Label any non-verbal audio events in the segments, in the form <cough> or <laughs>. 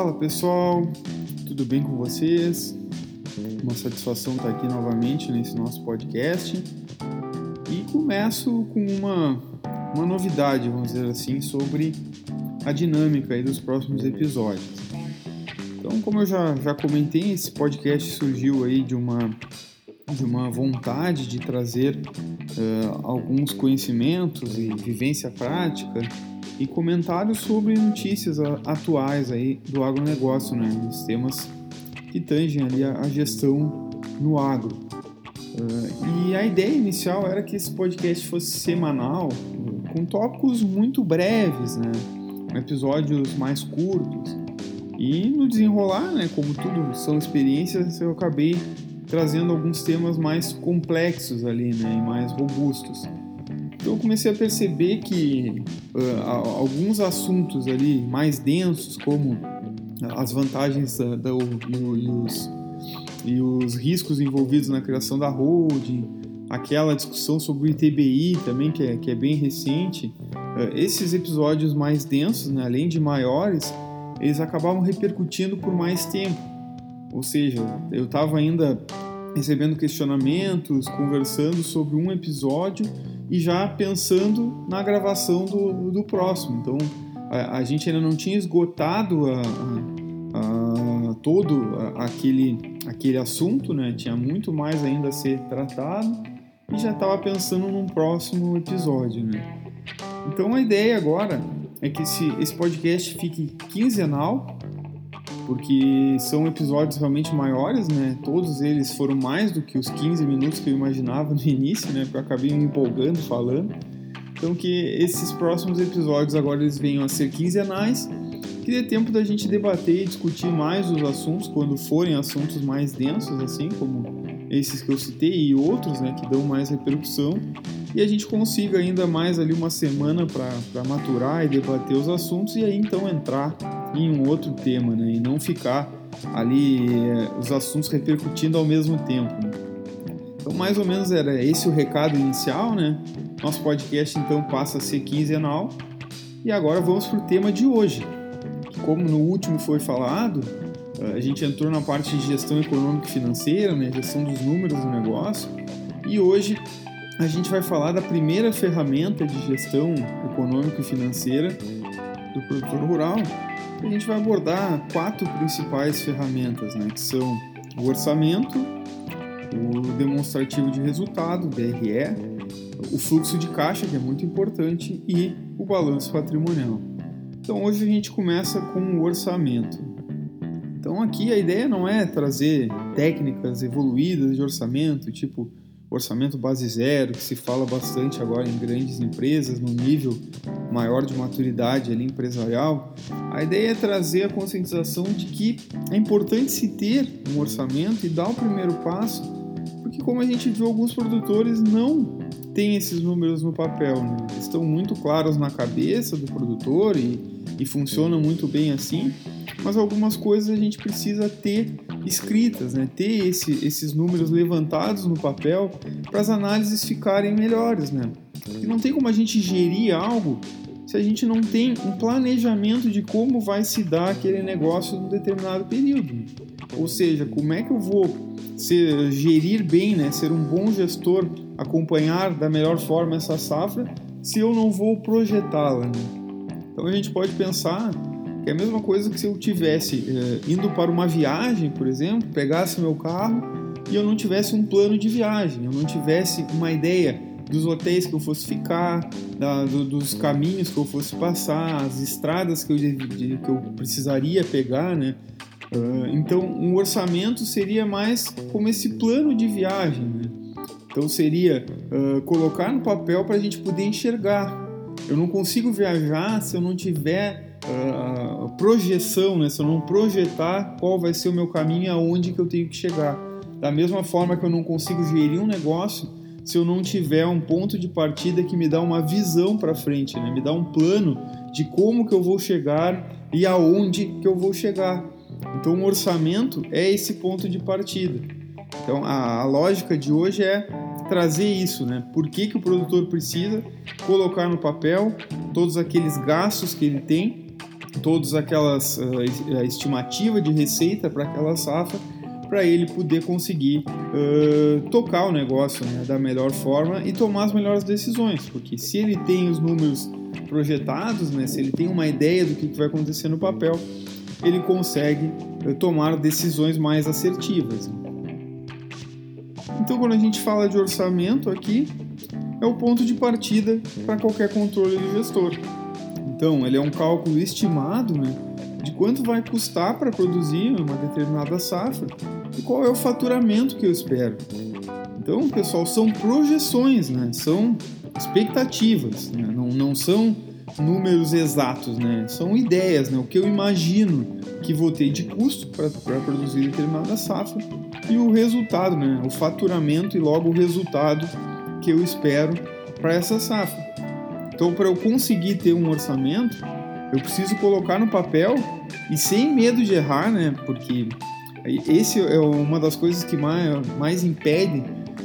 Fala pessoal, tudo bem com vocês? Uma satisfação estar aqui novamente nesse nosso podcast e começo com uma, uma novidade, vamos dizer assim, sobre a dinâmica aí dos próximos episódios. Então, como eu já, já comentei, esse podcast surgiu aí de uma, de uma vontade de trazer uh, alguns conhecimentos e vivência prática e comentários sobre notícias atuais aí do agronegócio, né? Os temas que tangem ali a, gestão no agro. Uh, e a ideia inicial era que esse podcast fosse semanal, com tópicos muito breves, né? Episódios mais curtos. E no desenrolar, né, como tudo são experiências, eu acabei trazendo alguns temas mais complexos ali, né, e mais robustos. Eu comecei a perceber que uh, alguns assuntos ali mais densos, como as vantagens da, da, e, os, e os riscos envolvidos na criação da holding, aquela discussão sobre o ITBI também, que é, que é bem recente, uh, esses episódios mais densos, né, além de maiores, eles acabavam repercutindo por mais tempo. Ou seja, eu estava ainda recebendo questionamentos, conversando sobre um episódio e já pensando na gravação do, do próximo. Então a, a gente ainda não tinha esgotado a, a, todo aquele, aquele assunto, né? tinha muito mais ainda a ser tratado e já estava pensando num próximo episódio. Né? Então a ideia agora é que esse, esse podcast fique quinzenal porque são episódios realmente maiores, né? Todos eles foram mais do que os 15 minutos que eu imaginava no <laughs> início, né? Porque eu acabei me empolgando falando. Então que esses próximos episódios agora eles venham a ser quinzenais, que dê tempo da gente debater e discutir mais os assuntos quando forem assuntos mais densos, assim como esses que eu citei e outros, né, que dão mais repercussão, e a gente consiga ainda mais ali uma semana para maturar e debater os assuntos e aí então entrar em um outro tema, né? E não ficar ali é, os assuntos repercutindo ao mesmo tempo. Né? Então, mais ou menos era esse o recado inicial, né? Nosso podcast então passa a ser quinzenal. E agora vamos para o tema de hoje. Como no último foi falado, a gente entrou na parte de gestão econômica e financeira, né? Gestão dos números do negócio. E hoje a gente vai falar da primeira ferramenta de gestão econômica e financeira do produtor rural, a gente vai abordar quatro principais ferramentas, né, que são o orçamento, o demonstrativo de resultado, DRE, o fluxo de caixa, que é muito importante, e o balanço patrimonial. Então hoje a gente começa com o orçamento. Então aqui a ideia não é trazer técnicas evoluídas de orçamento, tipo orçamento base zero, que se fala bastante agora em grandes empresas, no nível maior de maturidade ali empresarial, a ideia é trazer a conscientização de que é importante se ter um orçamento e dar o primeiro passo, porque como a gente viu, alguns produtores não têm esses números no papel, né? estão muito claros na cabeça do produtor e, e funcionam muito bem assim, mas algumas coisas a gente precisa ter escritas, né? ter esse, esses números levantados no papel para as análises ficarem melhores. Né? E não tem como a gente gerir algo se a gente não tem um planejamento de como vai se dar aquele negócio num determinado período. Ou seja, como é que eu vou ser, gerir bem, né? ser um bom gestor, acompanhar da melhor forma essa safra, se eu não vou projetá-la. Né? Então a gente pode pensar é a mesma coisa que se eu tivesse eh, indo para uma viagem, por exemplo, pegasse meu carro e eu não tivesse um plano de viagem, eu não tivesse uma ideia dos hotéis que eu fosse ficar, da, do, dos caminhos que eu fosse passar, as estradas que eu, que eu precisaria pegar, né? Uh, então, um orçamento seria mais como esse plano de viagem, né? Então, seria uh, colocar no papel para a gente poder enxergar. Eu não consigo viajar se eu não tiver uh, projeção, né? se eu não projetar qual vai ser o meu caminho e aonde que eu tenho que chegar. Da mesma forma que eu não consigo gerir um negócio se eu não tiver um ponto de partida que me dá uma visão para frente, né? me dá um plano de como que eu vou chegar e aonde que eu vou chegar. Então, o orçamento é esse ponto de partida. Então, a, a lógica de hoje é trazer isso, né? Por que, que o produtor precisa colocar no papel todos aqueles gastos que ele tem todas aquelas uh, a estimativa de receita para aquela safra para ele poder conseguir uh, tocar o negócio né, da melhor forma e tomar as melhores decisões, porque se ele tem os números projetados, né, se ele tem uma ideia do que vai acontecer no papel, ele consegue uh, tomar decisões mais assertivas. Então, quando a gente fala de orçamento aqui, é o ponto de partida para qualquer controle de gestor. Então, ele é um cálculo estimado né, de quanto vai custar para produzir uma determinada safra e qual é o faturamento que eu espero. Então, pessoal, são projeções, né? são expectativas, né? não, não são números exatos, né? são ideias, né? o que eu imagino que vou ter de custo para produzir determinada safra e o resultado, né? o faturamento e logo o resultado que eu espero para essa safra. Então, para eu conseguir ter um orçamento, eu preciso colocar no papel e sem medo de errar, né? Porque esse é uma das coisas que mais, mais impede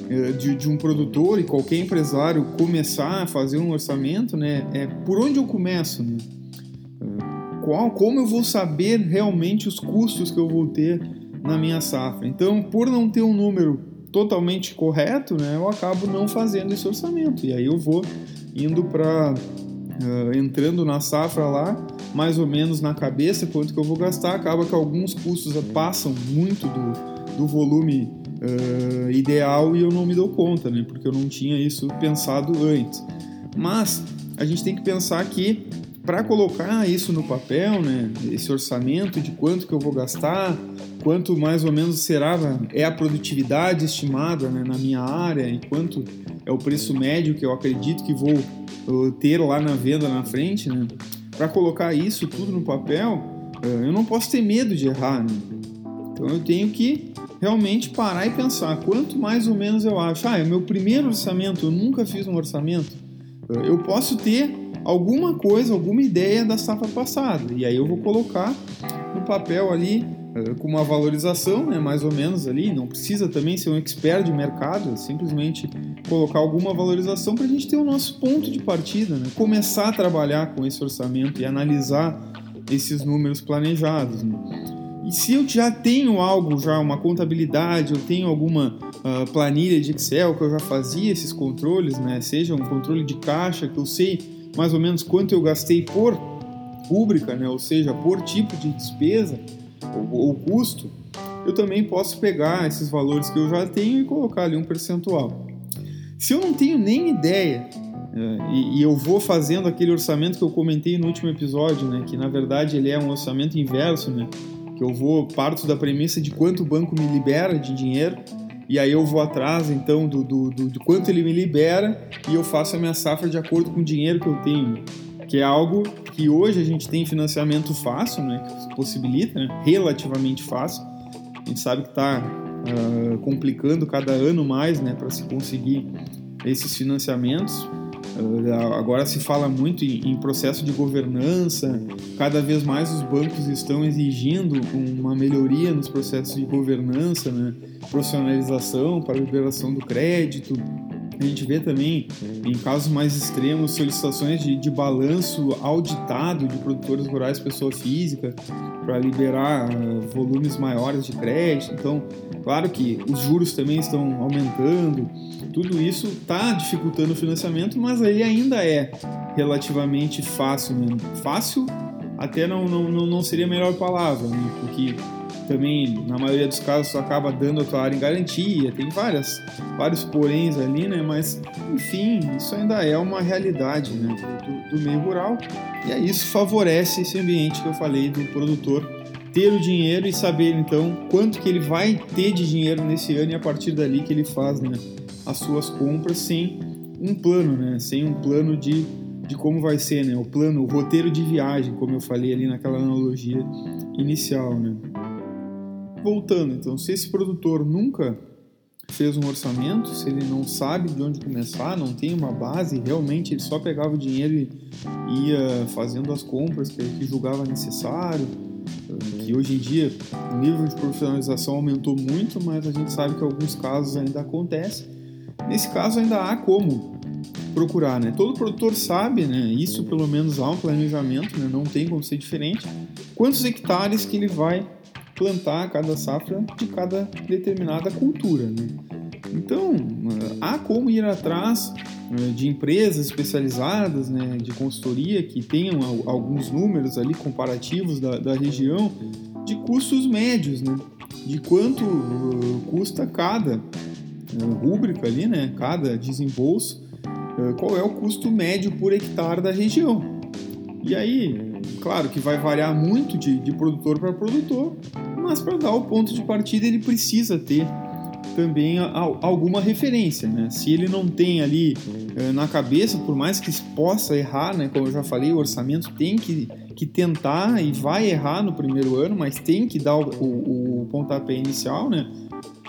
eh, de, de, um produtor e qualquer empresário começar a fazer um orçamento, né? É por onde eu começo, né? Eh, qual, como eu vou saber realmente os custos que eu vou ter na minha safra? Então, por não ter um número totalmente correto, né? Eu acabo não fazendo esse orçamento e aí eu vou indo para uh, entrando na safra lá, mais ou menos na cabeça quanto que eu vou gastar, acaba que alguns custos passam muito do, do volume uh, ideal e eu não me dou conta, né? Porque eu não tinha isso pensado antes. Mas a gente tem que pensar que para colocar isso no papel, né, esse orçamento de quanto que eu vou gastar, quanto mais ou menos será é a produtividade estimada né, na minha área e quanto é o preço médio que eu acredito que vou ter lá na venda na frente, né? Para colocar isso tudo no papel, eh, eu não posso ter medo de errar, né? Então eu tenho que realmente parar e pensar quanto mais ou menos eu acho. Ah, é meu primeiro orçamento, eu nunca fiz um orçamento. Eh, eu posso ter alguma coisa, alguma ideia da safra passada e aí eu vou colocar no papel ali eh, com uma valorização, né, mais ou menos ali, não precisa também ser um expert de mercado, é simplesmente colocar alguma valorização para a gente ter o nosso ponto de partida, né, começar a trabalhar com esse orçamento e analisar esses números planejados. Né. E se eu já tenho algo, já uma contabilidade, eu tenho alguma uh, planilha de Excel que eu já fazia esses controles, né, seja um controle de caixa que eu sei mais ou menos quanto eu gastei por rúbrica, né, ou seja, por tipo de despesa, o, o custo, eu também posso pegar esses valores que eu já tenho e colocar ali um percentual. Se eu não tenho nem ideia é, e, e, eu vou fazendo aquele orçamento que eu comentei no último episódio, né, que na verdade ele é um orçamento inverso, né, que eu vou parto da premissa de quanto o banco me libera de dinheiro e aí eu vou atrás então do, do, do, do quanto ele me libera e eu faço a minha safra de acordo com o dinheiro que eu tenho que é algo que hoje a gente tem financiamento fácil, né, que possibilita, né, relativamente fácil. A gente sabe que está uh, ah, complicando cada ano mais, né, para se conseguir esses financiamentos. Agora se fala muito em, processo de governança, cada vez mais os bancos estão exigindo uma melhoria nos processos de governança, né, profissionalização para liberação do crédito, a gente vê também, em casos mais extremos, solicitações de, de balanço auditado de produtores rurais pessoa física para liberar uh, volumes maiores de crédito. Então, claro que os juros também estão aumentando, tudo isso está dificultando o financiamento, mas ele ainda é relativamente fácil. Né? Fácil até não, não, não seria a melhor palavra, né? porque também, na maioria dos casos, acaba dando a tua área em garantia, tem várias, vários poréns ali, né? Mas, enfim, isso ainda é uma realidade né? do, do meio rural. E aí isso favorece esse ambiente que eu falei do produtor ter o dinheiro e saber, então, quanto que ele vai ter de dinheiro nesse ano e a partir dali que ele faz né, as suas compras sem um plano, né? Sem um plano de, de como vai ser, né? O plano, o roteiro de viagem, como eu falei ali naquela analogia inicial, né? Voltando, então, se esse produtor nunca fez um orçamento, se ele não sabe de onde começar, não tem uma base, realmente ele só pegava o dinheiro e ia fazendo as compras que, julgava necessário, que hoje em dia o nível de profissionalização aumentou muito, mas a gente sabe que alguns casos ainda acontecem. Nesse caso ainda há como procurar, né? Todo produtor sabe, né? Isso pelo menos há um planejamento, né? Não tem como ser diferente. Quantos hectares que ele vai plantar cada safra de cada determinada cultura, né? Então, há como ir atrás né, de empresas especializadas, né, de consultoria que tenham alguns números ali comparativos da, da região de custos médios, né, de quanto uh, custa cada uh, rúbrica ali, né, cada desembolso, qual é o custo médio por hectare da região. E aí, claro que vai variar muito de, de produtor para produtor, mas para dar o ponto de partida ele precisa ter também alguma referência, né? Se ele não tem ali eh, na cabeça, por mais que possa errar, né? Como eu já falei, o orçamento tem que, que tentar e vai errar no primeiro ano, mas tem que dar o, o, o pontapé inicial, né?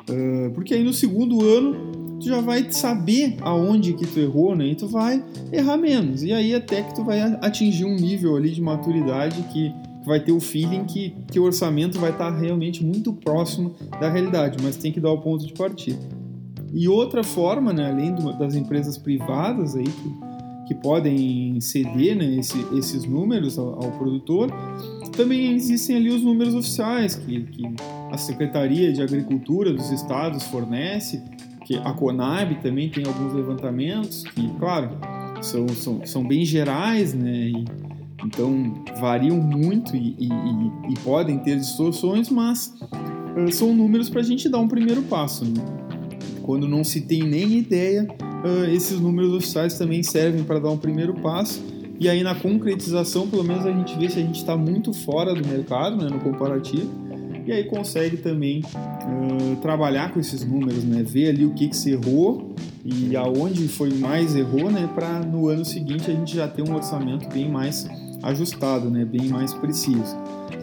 Uh, porque aí no segundo ano tu já vai saber aonde que tu errou, né? E tu vai errar menos. E aí até que tu vai atingir um nível ali de maturidade que vai ter o feeling que, que o orçamento vai estar realmente muito próximo da realidade, mas tem que dar o ponto de partida. E outra forma, né, além do, das empresas privadas aí que, que podem ceder né, esse, esses números ao, ao, produtor, também existem ali os números oficiais que, que a Secretaria de Agricultura dos estados fornece, que a Conab também tem alguns levantamentos que, claro, são, são, são bem gerais, né? E, então variam muito e, e, e, e podem ter distorções, mas uh, são números para a gente dar um primeiro passo. Né? Quando não se tem nem ideia, uh, esses números oficiais também servem para dar um primeiro passo. E aí na concretização, pelo menos a gente vê se a gente está muito fora do mercado, né, no comparativo. E aí consegue também uh, trabalhar com esses números, né, ver ali o que, que se errou e aonde foi mais errou, né, para no ano seguinte a gente já ter um orçamento bem mais ajustado, né, bem mais preciso.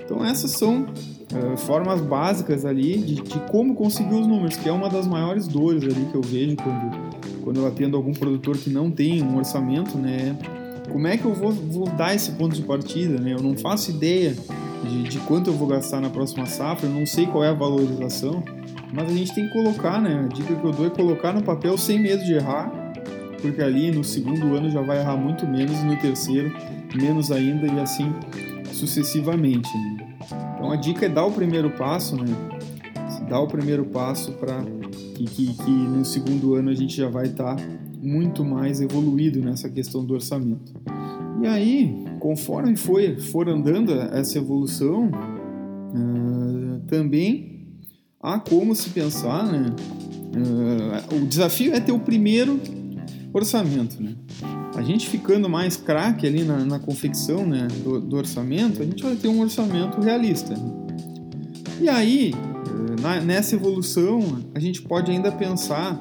Então essas são uh, formas básicas ali de, de, como conseguir os números, que é uma das maiores dores ali que eu vejo quando, quando eu atendo algum produtor que não tem um orçamento, né? Como é que eu vou, vou dar esse ponto de partida, né? Eu não faço ideia de, de quanto eu vou gastar na próxima safra, eu não sei qual é a valorização, mas a gente tem que colocar, né? A dica que eu dou é colocar no papel sem medo de errar porque ali no segundo ano já vai errar muito menos e no terceiro menos ainda e assim sucessivamente. Né? Então a dica é dar o primeiro passo, né? Dar o primeiro passo para que, que, que, no segundo ano a gente já vai estar tá muito mais evoluído nessa questão do orçamento. E aí, conforme foi, for andando essa evolução, uh, também há como se pensar, né? Uh, o desafio é ter o primeiro orçamento, né? A gente ficando mais craque ali na, na confecção né, do, do, orçamento, a gente vai ter um orçamento realista. Né? E aí, eh, na, nessa evolução, a gente pode ainda pensar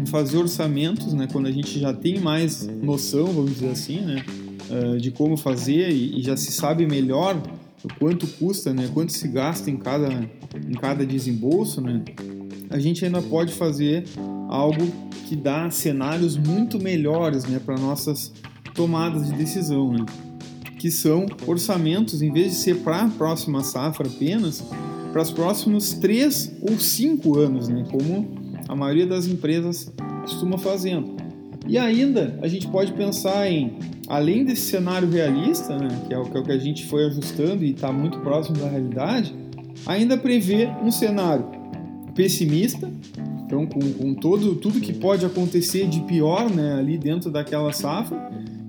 em fazer orçamentos, né, quando a gente já tem mais noção, vamos dizer assim, né, eh, de como fazer e, e já se sabe melhor o quanto custa, né, quanto se gasta em cada, em cada desembolso, né, a gente ainda pode fazer algo que dá cenários muito melhores né, para nossas tomadas de decisão, né? que são orçamentos, em vez de ser para a próxima safra apenas, para os próximos três ou cinco anos, né? como a maioria das empresas costuma fazendo. E ainda a gente pode pensar em, além desse cenário realista, né, que, é o, que é o que a gente foi ajustando e está muito próximo da realidade, ainda prever um cenário pessimista, então, com, com todo, tudo que pode acontecer de pior né, ali dentro daquela safra,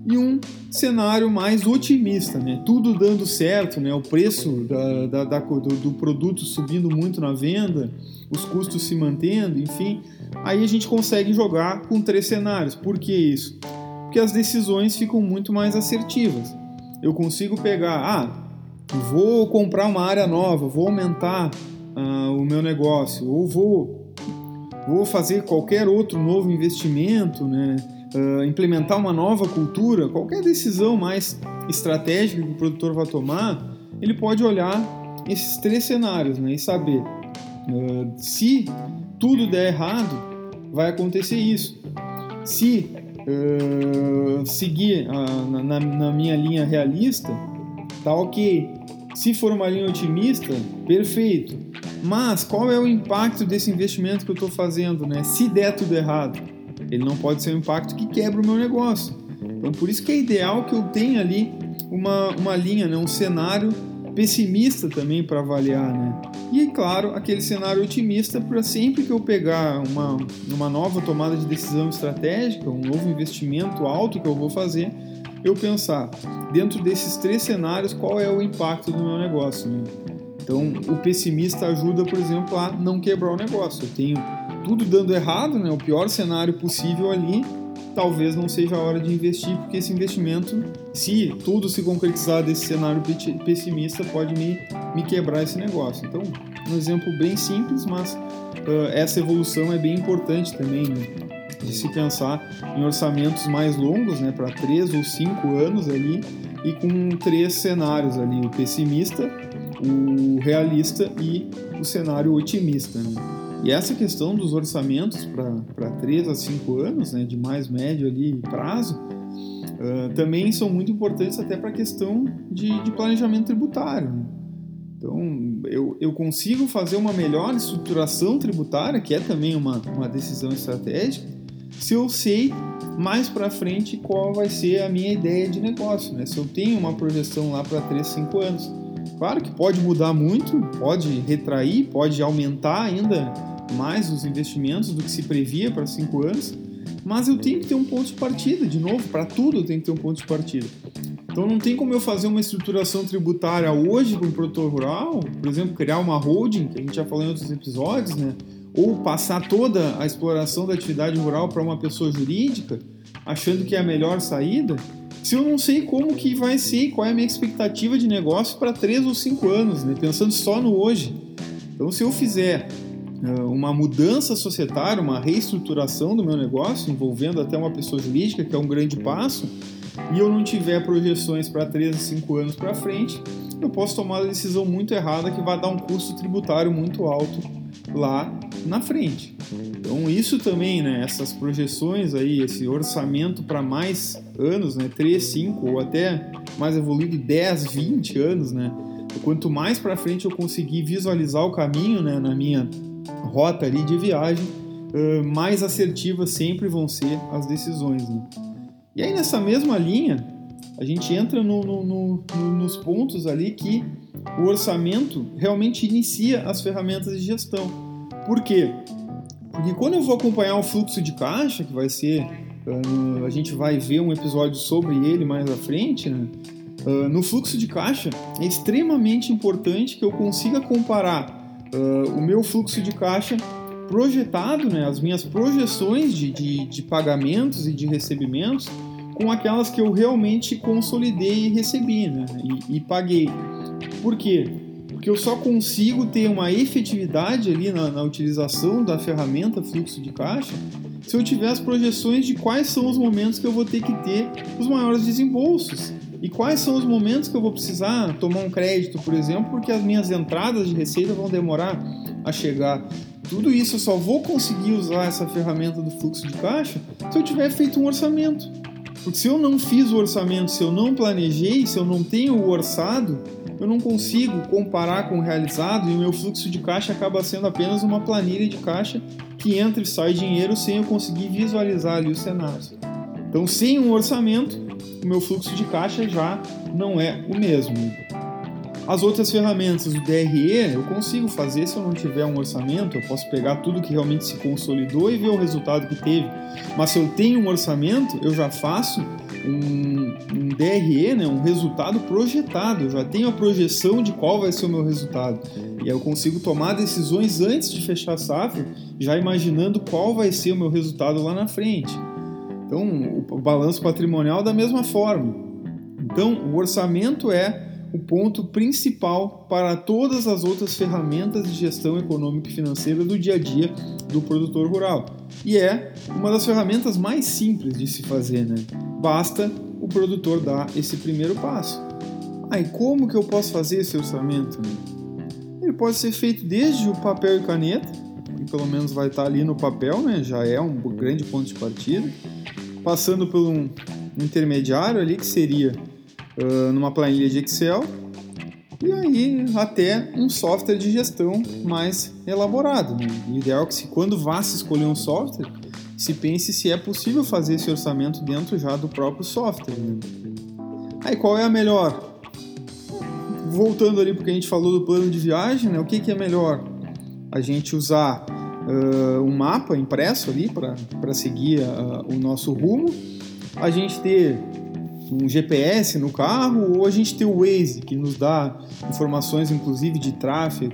e um cenário mais otimista, né? tudo dando certo, né? o preço da, da, da, do, do produto subindo muito na venda, os custos se mantendo, enfim. Aí a gente consegue jogar com três cenários. Por que isso? Porque as decisões ficam muito mais assertivas. Eu consigo pegar, ah, vou comprar uma área nova, vou aumentar uh, o meu negócio, ou vou vou fazer qualquer outro novo investimento, né? Uh, implementar uma nova cultura, qualquer decisão mais estratégica que o produtor vai tomar, ele pode olhar esses três cenários né? e saber uh, se tudo der errado, vai acontecer isso. Se uh, seguir na, na minha linha realista, tá ok. Se for uma linha otimista, perfeito mas qual é o impacto desse investimento que eu estou fazendo, né? Se der tudo errado. Ele não pode ser um impacto que quebra o meu negócio. Então, por isso que é ideal que eu tenha ali uma, uma linha, né, um cenário pessimista também para avaliar, né? E, claro, aquele cenário otimista para sempre que eu pegar uma, uma nova tomada de decisão estratégica, um novo investimento alto que eu vou fazer, eu pensar, dentro desses três cenários, qual é o impacto do meu negócio. Né? Então, o pessimista ajuda, por exemplo, a não quebrar o negócio. Eu tenho tudo dando errado, né? o pior cenário possível ali, talvez não seja a hora de investir, porque esse investimento, se tudo se concretizar desse cenário pessimista, pode me, me quebrar esse negócio. Então, um exemplo bem simples, mas uh, essa evolução é bem importante também, né? de se pensar em orçamentos mais longos, né, para três ou cinco anos ali, e com três cenários ali: o pessimista, o realista e o cenário otimista. Né? E essa questão dos orçamentos para 3 a 5 anos, né, de mais médio ali prazo, uh, também são muito importantes até para a questão de, de, planejamento tributário. Né? Então, eu, eu consigo fazer uma melhor estruturação tributária, que é também uma, uma decisão estratégica, se eu sei mais para frente qual vai ser a minha ideia de negócio, né? Se eu tenho uma projeção lá para 3, 5 anos. Claro que pode mudar muito, pode retrair, pode aumentar ainda mais os investimentos do que se previa para cinco anos, mas eu tenho que ter um ponto de partida, de novo, para tudo eu tenho que ter um ponto de partida. Então não tem como eu fazer uma estruturação tributária hoje para um produtor rural, por exemplo, criar uma holding, que a gente já falou em outros episódios, né? Ou passar toda a exploração da atividade rural para uma pessoa jurídica, achando que é a melhor saída, se eu não sei como que vai ser, qual é a minha expectativa de negócio para três ou cinco anos, né? Pensando só no hoje. Então se eu fizer uma mudança societária, uma reestruturação do meu negócio, envolvendo até uma pessoa jurídica, que é um grande passo, e eu não tiver projeções para 3 a 5 anos para frente, eu posso tomar uma decisão muito errada que vai dar um custo tributário muito alto lá na frente. Então isso também, né, essas projeções aí, esse orçamento para mais anos, né, 3, 5 ou até mais evoluído 10, 20 anos, né? Quanto mais para frente eu conseguir visualizar o caminho, né, na minha rota ali de viagem, uh, mais assertivas sempre vão ser as decisões. Né? E aí nessa mesma linha, a gente entra no, no, no, nos pontos ali que o orçamento realmente inicia as ferramentas de gestão. Por quê? Porque quando eu vou acompanhar o fluxo de caixa, que vai ser, uh, a gente vai ver um episódio sobre ele mais à frente, né? Uh, no fluxo de caixa é extremamente importante que eu consiga comparar uh, o meu fluxo de caixa projetado, né, as minhas projeções de, de, de, pagamentos e de recebimentos com aquelas que eu realmente consolidei e recebi né, e, e paguei. Por quê? Porque eu só consigo ter uma efetividade ali na, na utilização da ferramenta fluxo de caixa se eu tiver as projeções de quais são os momentos que eu vou ter que ter os maiores desembolsos. E quais são os momentos que eu vou precisar tomar um crédito, por exemplo, porque as minhas entradas de receita vão demorar a chegar. Tudo isso eu só vou conseguir usar essa ferramenta do fluxo de caixa se eu tiver feito um orçamento. Porque se eu não fiz o orçamento, se eu não planejei, se eu não tenho o orçado, eu não consigo comparar com o realizado e o meu fluxo de caixa acaba sendo apenas uma planilha de caixa que entra e sai dinheiro sem eu conseguir visualizar ali os cenários. Então, sem um orçamento, o meu fluxo de caixa já não é o mesmo. As outras ferramentas, o DRE, eu consigo fazer se eu não tiver um orçamento, eu posso pegar tudo que realmente se consolidou e ver o resultado que teve. Mas se eu tenho um orçamento, eu já faço um, um DRE, né, um resultado projetado, eu já tenho a projeção de qual vai ser o meu resultado. E aí eu consigo tomar decisões antes de fechar a safra, já imaginando qual vai ser o meu resultado lá na frente. Então, o balanço patrimonial da mesma forma. Então, o orçamento é o ponto principal para todas as outras ferramentas de gestão econômica e financeira do dia a dia do produtor rural. E é uma das ferramentas mais simples de se fazer, né? Basta o produtor dar esse primeiro passo. Aí, ah, como que eu posso fazer esse orçamento? Né? Ele pode ser feito desde o papel e caneta, que pelo menos vai estar ali no papel, né? Já é um grande ponto de partida passando por um intermediário ali que seria uh, numa planilha de Excel e aí até um software de gestão mais elaborado. Né? O ideal é que se quando vá se escolher um software, se pense se é possível fazer esse orçamento dentro já do próprio software. Né? Aí qual é a melhor? Voltando ali porque a gente falou do plano de viagem, né? O que, que é melhor? A gente usar uh, um mapa impresso ali para seguir o nosso rumo, a gente ter um GPS no carro ou a gente ter o Waze que nos dá informações inclusive de tráfego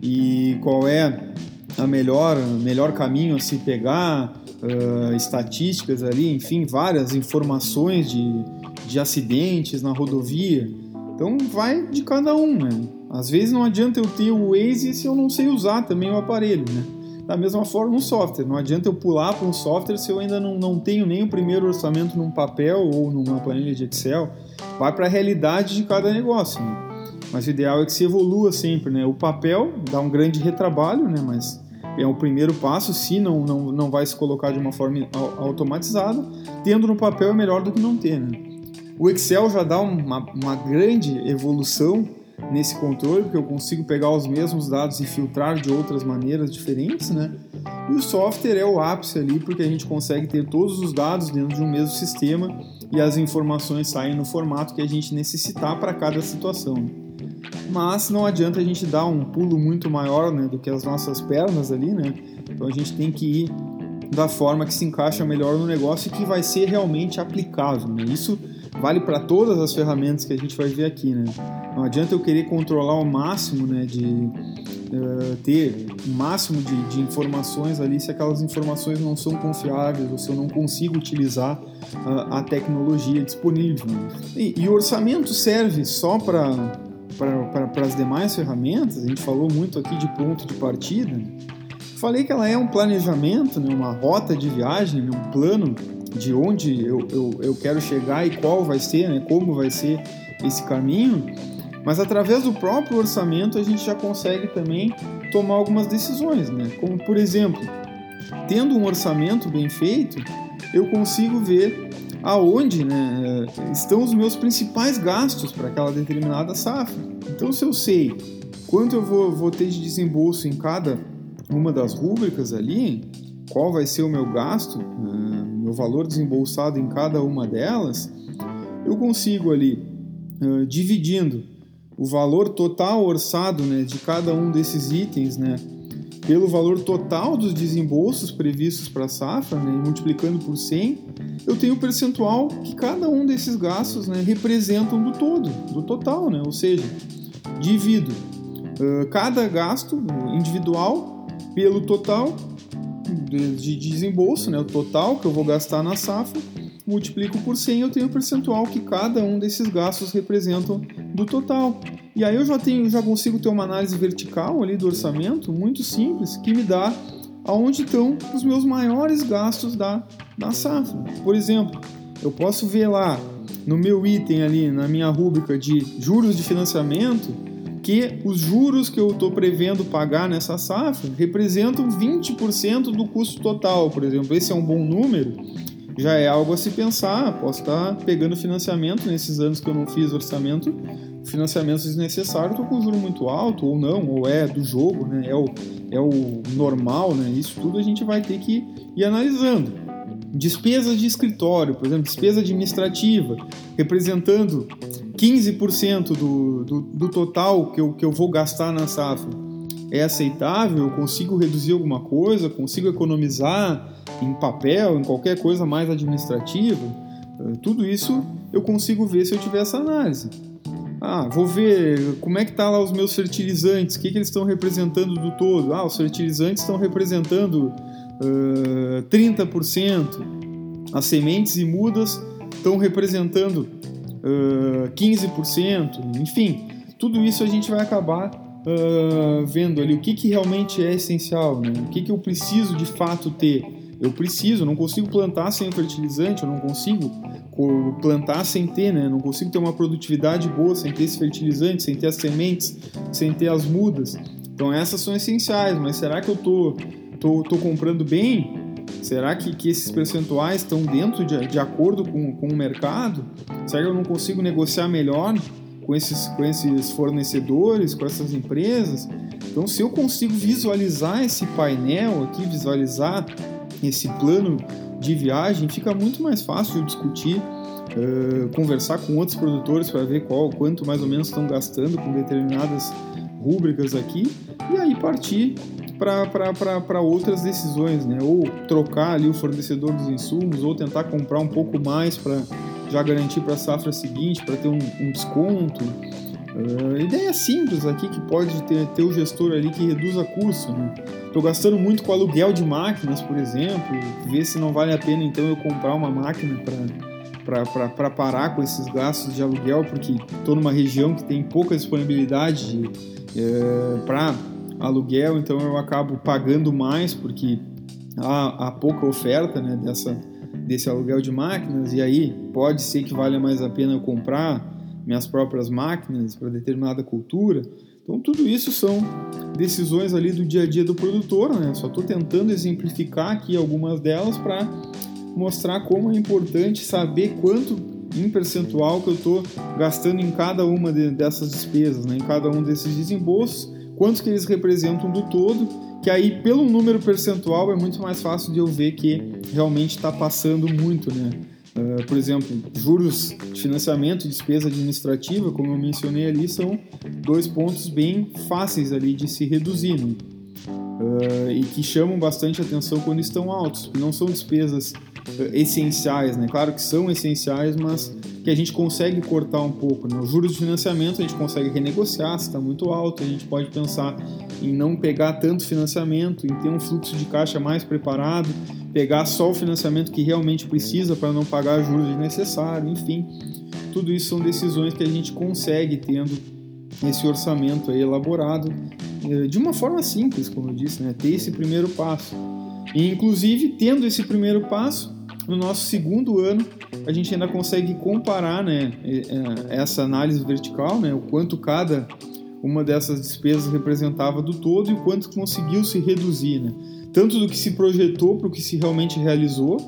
e qual é a melhor melhor caminho a se pegar uh, estatísticas ali enfim várias informações de, de acidentes na rodovia. Então vai de cada um né? Às vezes não adianta eu ter o Waze se eu não sei usar também o aparelho né da mesma forma, um software. Não adianta eu pular para um software se eu ainda não, não tenho nem o primeiro orçamento num papel ou numa planilha de Excel. Vai para a realidade de cada negócio. Né? Mas o ideal é que se evolua sempre. Né? O papel dá um grande retrabalho, né? mas é o primeiro passo, se não, não, não vai se colocar de uma forma automatizada. Tendo no papel é melhor do que não ter. Né? O Excel já dá uma, uma grande evolução nesse controle, porque eu consigo pegar os mesmos dados e filtrar de outras maneiras diferentes, né? E o software é o ápice ali, porque a gente consegue ter todos os dados dentro de um mesmo sistema e as informações saem no formato que a gente necessitar para cada situação. Mas não adianta a gente dar um pulo muito maior né, do que as nossas pernas ali, né? Então a gente tem que ir da forma que se encaixa melhor no negócio e que vai ser realmente aplicável. Né? Isso vale para todas as ferramentas que a gente vai ver aqui, né? Não adianta eu querer controlar o máximo, né, de uh, ter o máximo de, de, informações ali se aquelas informações não são confiáveis ou se eu não consigo utilizar uh, a tecnologia disponível. E, e, o orçamento serve só para para as demais ferramentas, a gente falou muito aqui de ponto de partida. Falei que ela é um planejamento, né, uma rota de viagem, né, um plano de onde eu, eu, eu quero chegar e qual vai ser, né, como vai ser esse caminho, mas através do próprio orçamento a gente já consegue também tomar algumas decisões, né? Como por exemplo, tendo um orçamento bem feito, eu consigo ver aonde né, estão os meus principais gastos para aquela determinada safra. Então, se eu sei quanto eu vou, vou ter de desembolso em cada uma das rúbricas ali, qual vai ser o meu gasto, uh, meu valor desembolsado em cada uma delas, eu consigo ali, uh, dividindo o valor total orçado né, de cada um desses itens, né, pelo valor total dos desembolsos previstos para a safra, né, multiplicando por 100, eu tenho o percentual que cada um desses gastos né, representam do todo, do total, né, ou seja, divido uh, cada gasto individual pelo total de, de desembolso, né, o total que eu vou gastar na safra, multiplico por 100 eu tenho o percentual que cada um desses gastos representam do total. E aí eu já tenho, já consigo ter uma análise vertical ali do orçamento, muito simples, que me dá aonde estão os meus maiores gastos da, da safra. Por exemplo, eu posso ver lá no meu item ali, na minha rúbrica de juros de financiamento, que os juros que eu estou prevendo pagar nessa safra representam 20% do custo total, por exemplo. Esse é um bom número já é algo a se pensar. Posso estar pegando financiamento nesses anos que eu não fiz orçamento, financiamento desnecessário, estou com juro muito alto ou não, ou é do jogo, né? é, o, é o normal, né? isso tudo a gente vai ter que ir analisando. Despesas de escritório, por exemplo, despesa administrativa, representando 15% do, do, do total que eu, que eu vou gastar na safra é aceitável? Eu consigo reduzir alguma coisa? Consigo economizar em papel, em qualquer coisa mais administrativa? Eh, tudo isso eu consigo ver se eu tiver essa análise. Ah, vou ver como é que tá lá os meus fertilizantes, o que, que eles estão representando do todo. Ah, os fertilizantes estão representando uh, 30%, as sementes e mudas estão representando uh, 15%, enfim, tudo isso a gente vai acabar uh, vendo ali o que, que realmente é essencial, né? o que, que eu preciso de fato ter. Eu preciso, não consigo plantar sem fertilizante, eu não consigo plantar sem ter, né? Não consigo ter uma produtividade boa sem ter esse fertilizante, sem ter as sementes, sem ter as mudas. Então essas são essenciais, mas será que eu tô, tô, tô comprando bem? Será que, que esses percentuais estão dentro de, de acordo com, com o mercado? Será que eu não consigo negociar melhor com esses, com esses fornecedores, com essas empresas. Então, se eu consigo visualizar esse painel aqui, visualizar esse plano de viagem, fica muito mais fácil discutir, uh, conversar com outros produtores para ver qual, quanto mais ou menos estão gastando com determinadas rúbricas aqui e aí partir para outras decisões, né? Ou trocar ali o fornecedor dos insumos, ou tentar comprar um pouco mais para já garantir para a safra seguinte, para ter um, um desconto. Uh, ideia simples aqui que pode ter, ter o gestor ali que reduza custo. Né? Gastando muito com aluguel de máquinas, por exemplo, ver se não vale a pena então eu comprar uma máquina para parar com esses gastos de aluguel, porque estou numa região que tem pouca disponibilidade é, para aluguel, então eu acabo pagando mais porque há, há pouca oferta né, dessa, desse aluguel de máquinas, e aí pode ser que valha mais a pena eu comprar minhas próprias máquinas para determinada cultura. Então, tudo isso são decisões ali do dia a dia do produtor, né? Só estou tentando exemplificar aqui algumas delas para mostrar como é importante saber quanto em percentual que eu estou gastando em cada uma de, dessas despesas, né? em cada um desses desembolsos quantos que eles representam do todo, que aí pelo número percentual é muito mais fácil de eu ver que realmente está passando muito, né? Uh, por exemplo, juros de financiamento, despesa administrativa, como eu mencionei ali, são dois pontos bem fáceis ali de se reduzir, né? uh, e que chamam bastante atenção quando estão altos, não são despesas essenciais, né? Claro que são essenciais, mas que a gente consegue cortar um pouco. Né? Os juros de financiamento a gente consegue renegociar se está muito alto, a gente pode pensar em não pegar tanto financiamento, em ter um fluxo de caixa mais preparado, pegar só o financiamento que realmente precisa para não pagar juros desnecessários, enfim. Tudo isso são decisões que a gente consegue tendo esse orçamento elaborado eh, de uma forma simples, como eu disse, né? ter esse primeiro passo. E, inclusive, tendo esse primeiro passo, no nosso segundo ano, a gente ainda consegue comparar né, essa análise vertical, né, o quanto cada uma dessas despesas representava do todo e o quanto conseguiu se reduzir. Né? Tanto do que se projetou para o que se realmente realizou,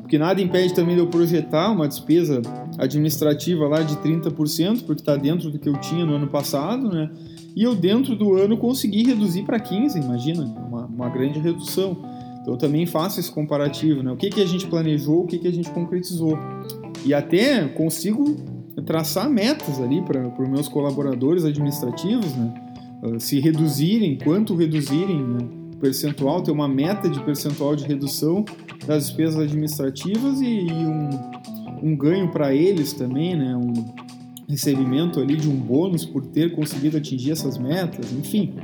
porque nada impede também de eu projetar uma despesa administrativa lá de 30%, porque está dentro do que eu tinha no ano passado, né? E eu dentro do ano consegui reduzir para 15%, imagina, uma, uma grande redução. Então eu também faço esse comparativo, né? O que, que a gente planejou, o que, que a gente concretizou. E até consigo traçar metas ali para os meus colaboradores administrativos, né? Ah, se reduzirem, quanto reduzirem, né? percentual, ter uma meta de percentual de redução das despesas administrativas e, e um, um ganho para eles também, né? Um recebimento ali de um bônus por ter conseguido atingir essas metas, enfim.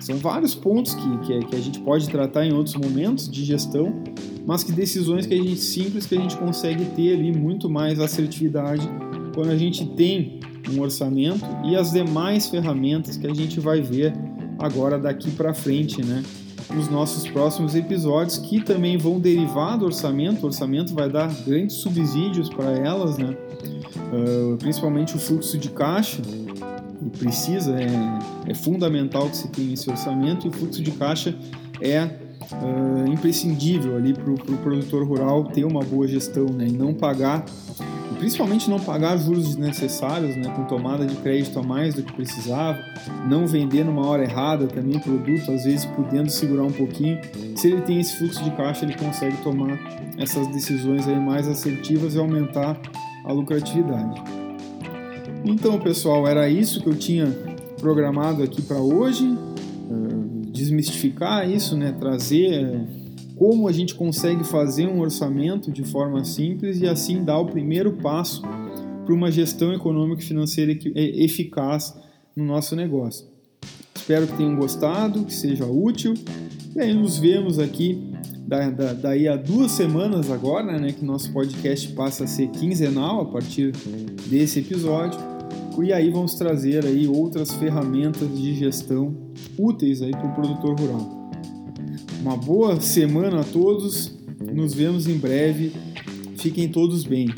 São vários pontos que, que, que, a gente pode tratar em outros momentos de gestão, mas que decisões que a gente simples que a gente consegue ter ali muito mais assertividade quando a gente tem um orçamento e as demais ferramentas que a gente vai ver agora daqui para frente, né? Nos nossos próximos episódios que também vão derivar do orçamento. O orçamento vai dar grandes subsídios para elas, né? Uh, principalmente o fluxo de caixa e precisa, é, é fundamental que se tenha esse orçamento e o fluxo de caixa é uh, imprescindível ali para o pro produtor rural ter uma boa gestão né, e não pagar, e principalmente não pagar juros desnecessários, né, com tomada de crédito a mais do que precisava, não vender numa hora errada também produto, às vezes podendo segurar um pouquinho. Se ele tem esse fluxo de caixa, ele consegue tomar essas decisões aí mais assertivas e aumentar a lucratividade. Então, pessoal, era isso que eu tinha programado aqui para hoje. Uh, desmistificar isso, né? trazer uh, como a gente consegue fazer um orçamento de forma simples e assim dar o primeiro passo para uma gestão econômica e financeira eficaz no nosso negócio. Espero que tenham gostado, que seja útil. E aí nos vemos aqui da, da, daí a duas semanas agora, né, que nosso podcast passa a ser quinzenal a partir desse episódio. E aí vamos trazer aí outras ferramentas de gestão úteis aí para o produtor rural. Uma boa semana a todos. Nos vemos em breve. Fiquem todos bem.